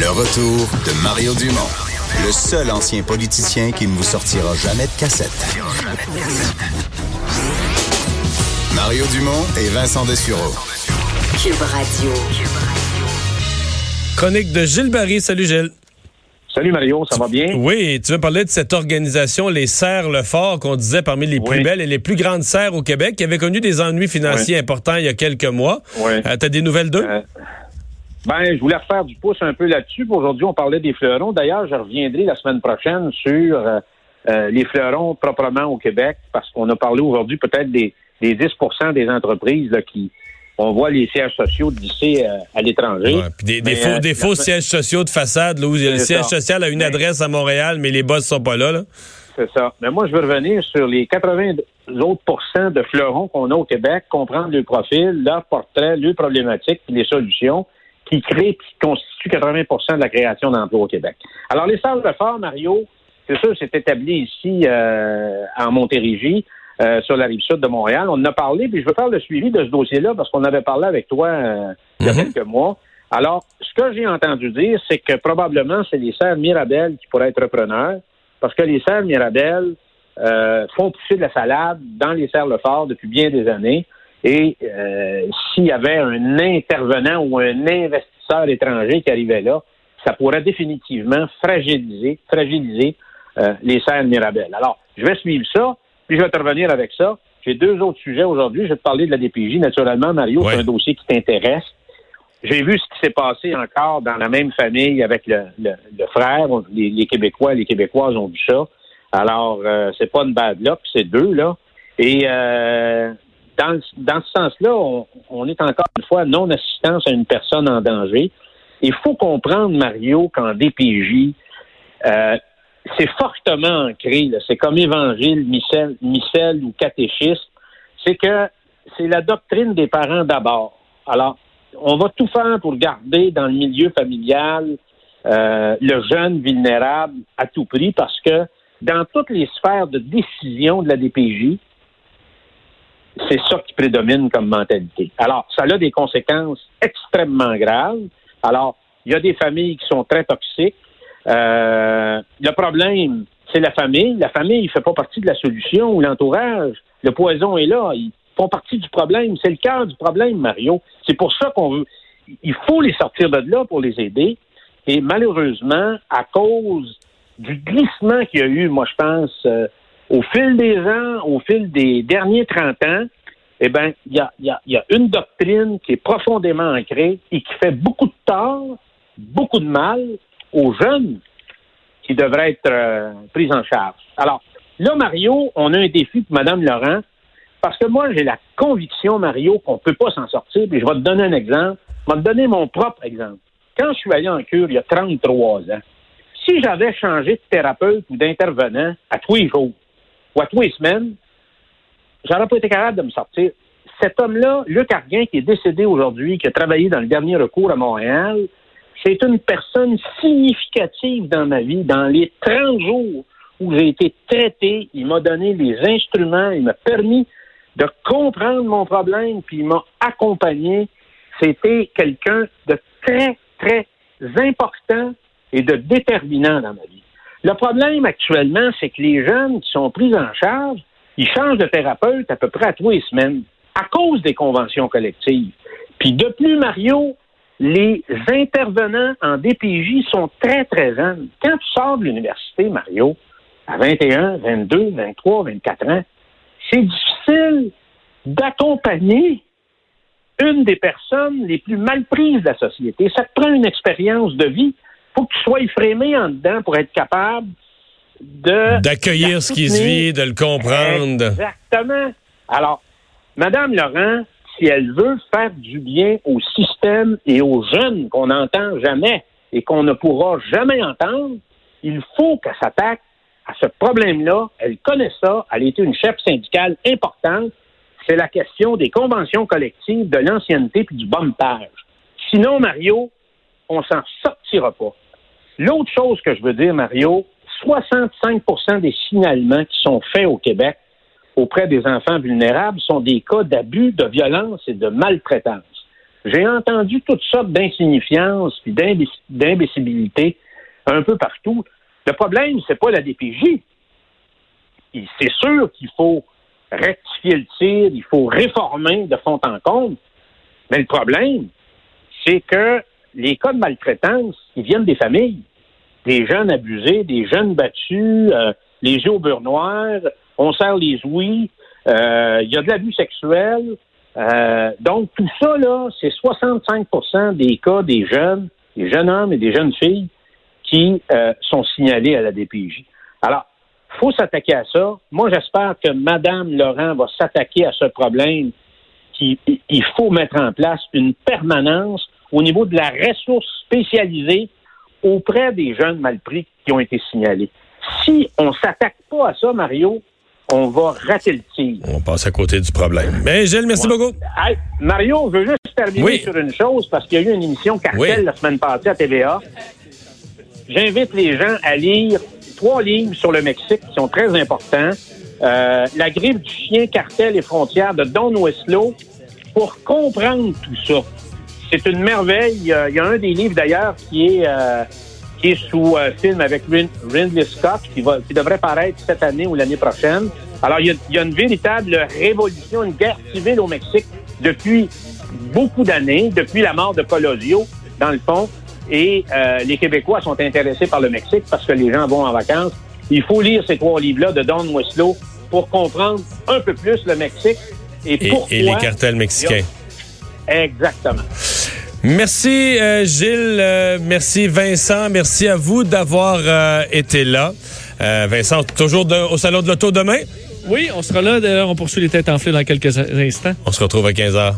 Le retour de Mario Dumont, le seul ancien politicien qui ne vous sortira jamais de cassette. Mario Dumont et Vincent Dessureau. Cube Radio. Chronique de Gilles Barry. Salut Gilles. Salut Mario, ça va bien? Oui, tu veux parler de cette organisation, les Serres Le Fort, qu'on disait parmi les plus belles et les plus grandes serres au Québec, qui avait connu des ennuis financiers importants il y a quelques mois. Oui. Euh, T'as des nouvelles d'eux? Euh, ben, je voulais refaire du pouce un peu là-dessus. Aujourd'hui, on parlait des fleurons. D'ailleurs, je reviendrai la semaine prochaine sur euh, euh, les fleurons proprement au Québec, parce qu'on a parlé aujourd'hui peut-être des, des 10 des entreprises là, qui, on voit les sièges sociaux d'ici euh, à l'étranger. Ouais, puis des, des faux, euh, des faux sièges sociaux de façade, là, où le siège ça. social a une Mais- adresse à Montréal, mais les boss sont pas là. là. C'est ça. Mais moi, je veux revenir sur les 80 autres de fleurons qu'on a au Québec, comprendre le profil, leur portrait, leurs problématiques, puis les solutions qui créent, qui constituent 80% de la création d'emplois au Québec. Alors, les salles de fort, Mario, c'est sûr, c'est établi ici euh, en Montérégie, euh, sur la rive sud de Montréal. On en a parlé, puis je veux faire le suivi de ce dossier-là parce qu'on avait parlé avec toi euh, il y a Mhm. quelques mois. Alors, ce que j'ai entendu dire, c'est que probablement c'est les serres Mirabel qui pourraient être repreneurs, parce que les serres Mirabel euh, font pousser de la salade dans les serres Lefort depuis bien des années. Et euh, s'il y avait un intervenant ou un investisseur étranger qui arrivait là, ça pourrait définitivement fragiliser, fragiliser euh, les serres Mirabel. Alors, je vais suivre ça, puis je vais te revenir avec ça. J'ai deux autres sujets aujourd'hui. Je vais te parler de la DPJ. Naturellement, Mario, Ouais. c'est un dossier qui t'intéresse. J'ai vu ce qui s'est passé encore dans la même famille avec le, le- le frère. Les, les Québécois et les Québécoises ont vu ça. Alors, euh, c'est pas une bad luck, c'est deux, là. Et euh, dans, ce sens-là, on, est encore une fois non-assistance à une personne en danger. Il faut comprendre, Mario, qu'en DPJ, euh, c'est fortement ancré. C'est comme évangile, missel, missel ou catéchiste. C'est que c'est la doctrine des parents d'abord. Alors, on va tout faire pour garder dans le milieu familial euh, le jeune vulnérable à tout prix parce que dans toutes les sphères de décision de la DPJ, c'est ça qui prédomine comme mentalité. Alors, ça a des conséquences extrêmement graves. Alors, il y a des familles qui sont très toxiques. Euh, le problème, c'est la famille. La famille ne fait pas partie de la solution ou l'entourage. Le poison est là. Ils font partie du problème. C'est le cœur du problème, Mario. C'est pour ça qu'on veut. Il faut les sortir de là pour les aider. Et malheureusement, à cause du glissement qu'il y a eu, moi, je pense, euh, au fil des ans, au fil des derniers 30 ans, eh bien, il y a, y a- y a une doctrine qui est profondément ancrée et qui fait beaucoup de tort, beaucoup de mal aux jeunes qui devraient être euh, pris en charge. Alors, là, Mario, on a un défi pour Mme Laurent, parce que moi, j'ai la conviction, Mario, qu'on ne peut pas s'en sortir. Puis je vais te donner un exemple. Je vais te donner mon propre exemple. Quand je suis allé en cure il y a 33 ans, si j'avais changé de thérapeute ou d'intervenant à tous les jours ou à tous les semaines, j'aurais pas été capable de me sortir. Cet homme-là, Luc Arguin, qui est décédé aujourd'hui, qui a travaillé dans le dernier recours à Montréal, c'est une personne significative dans ma vie. Dans les 30 jours où j'ai été traité, il m'a donné les instruments, il m'a permis de comprendre mon problème, puis il m'a accompagné. C'était quelqu'un de très, très important et de déterminant dans ma vie. Le problème actuellement, c'est que les jeunes qui sont pris en charge, ils changent de thérapeute à peu près à tous les semaines à cause des conventions collectives. Puis de plus, Mario, les intervenants en DPJ sont très, très jeunes. Quand tu sors de l'université, Mario, à 21, 22, 23, 24 ans, c'est difficile d'accompagner une des personnes les plus mal prises de la société. Ça te prend une expérience de vie. Faut que tu sois effrémé en dedans pour être capable de... D'accueillir ce qui se vit, de le comprendre. Exactement. Alors, Madame Laurent, si elle veut faire du bien au système et aux jeunes qu'on n'entend jamais et qu'on ne pourra jamais entendre, il faut qu'elle s'attaque à ce problème-là. Elle connaît ça. Elle a été une chef syndicale importante. C'est la question des conventions collectives, de l'ancienneté puis du bumpage. Sinon, Mario, on s'en sortira pas. L'autre chose que je veux dire, Mario, 65% des signalements qui sont faits au Québec auprès des enfants vulnérables sont des cas d'abus, de violence et de maltraitance. J'ai entendu toutes sortes d'insignifiances et d'imbécilité un peu partout. Le problème, c'est pas la DPJ. C'est sûr qu'il faut rectifier le tir, il faut réformer de fond en comble. Mais le problème, c'est que les cas de maltraitance, ils viennent des familles. Des jeunes abusés, des jeunes battus, euh, les yeux au beurre noir, on serre les ouïes, euh, il y a de l'abus sexuel. Euh, donc, tout ça, là, c'est 65% des cas des jeunes, des jeunes hommes et des jeunes filles qui sont signalés à la DPJ. Alors, faut s'attaquer à ça. Moi, j'espère que Mme Laurent va s'attaquer à ce problème qu'il faut mettre en place une permanence au niveau de la ressource spécialisée auprès des jeunes malpris qui ont été signalés. Si on s'attaque pas à ça, Mario, on va rater le tir. On passe à côté du problème. Mais Gilles, merci beaucoup. Mario, je veux juste terminer sur une chose parce qu'il y a eu une émission cartel la semaine passée à TVA. J'invite les gens à lire trois livres sur le Mexique qui sont très importants. Euh, la griffe du chien, cartel et frontières de Don Westlow pour comprendre tout ça. C'est une merveille. Il y a un des livres d'ailleurs qui est euh, qui est sous euh, film avec Ridley Scott qui va qui devrait paraître cette année ou l'année prochaine. Alors il y, a, il y, a, une véritable révolution, une guerre civile au Mexique depuis beaucoup d'années, depuis la mort de Colosio dans le fond. Et euh, les Québécois sont intéressés par le Mexique parce que les gens vont en vacances. Il faut lire ces trois livres-là de Don Westlow pour comprendre un peu plus le Mexique et, pourquoi... et les cartels mexicains. Exactement. Merci euh, Gilles, euh, merci Vincent, merci à vous d'avoir euh, été là. Vincent, toujours au Salon de l'Auto demain? Oui, on sera là. D'ailleurs, on poursuit les têtes enflées dans quelques instants. On se retrouve à 15 heures.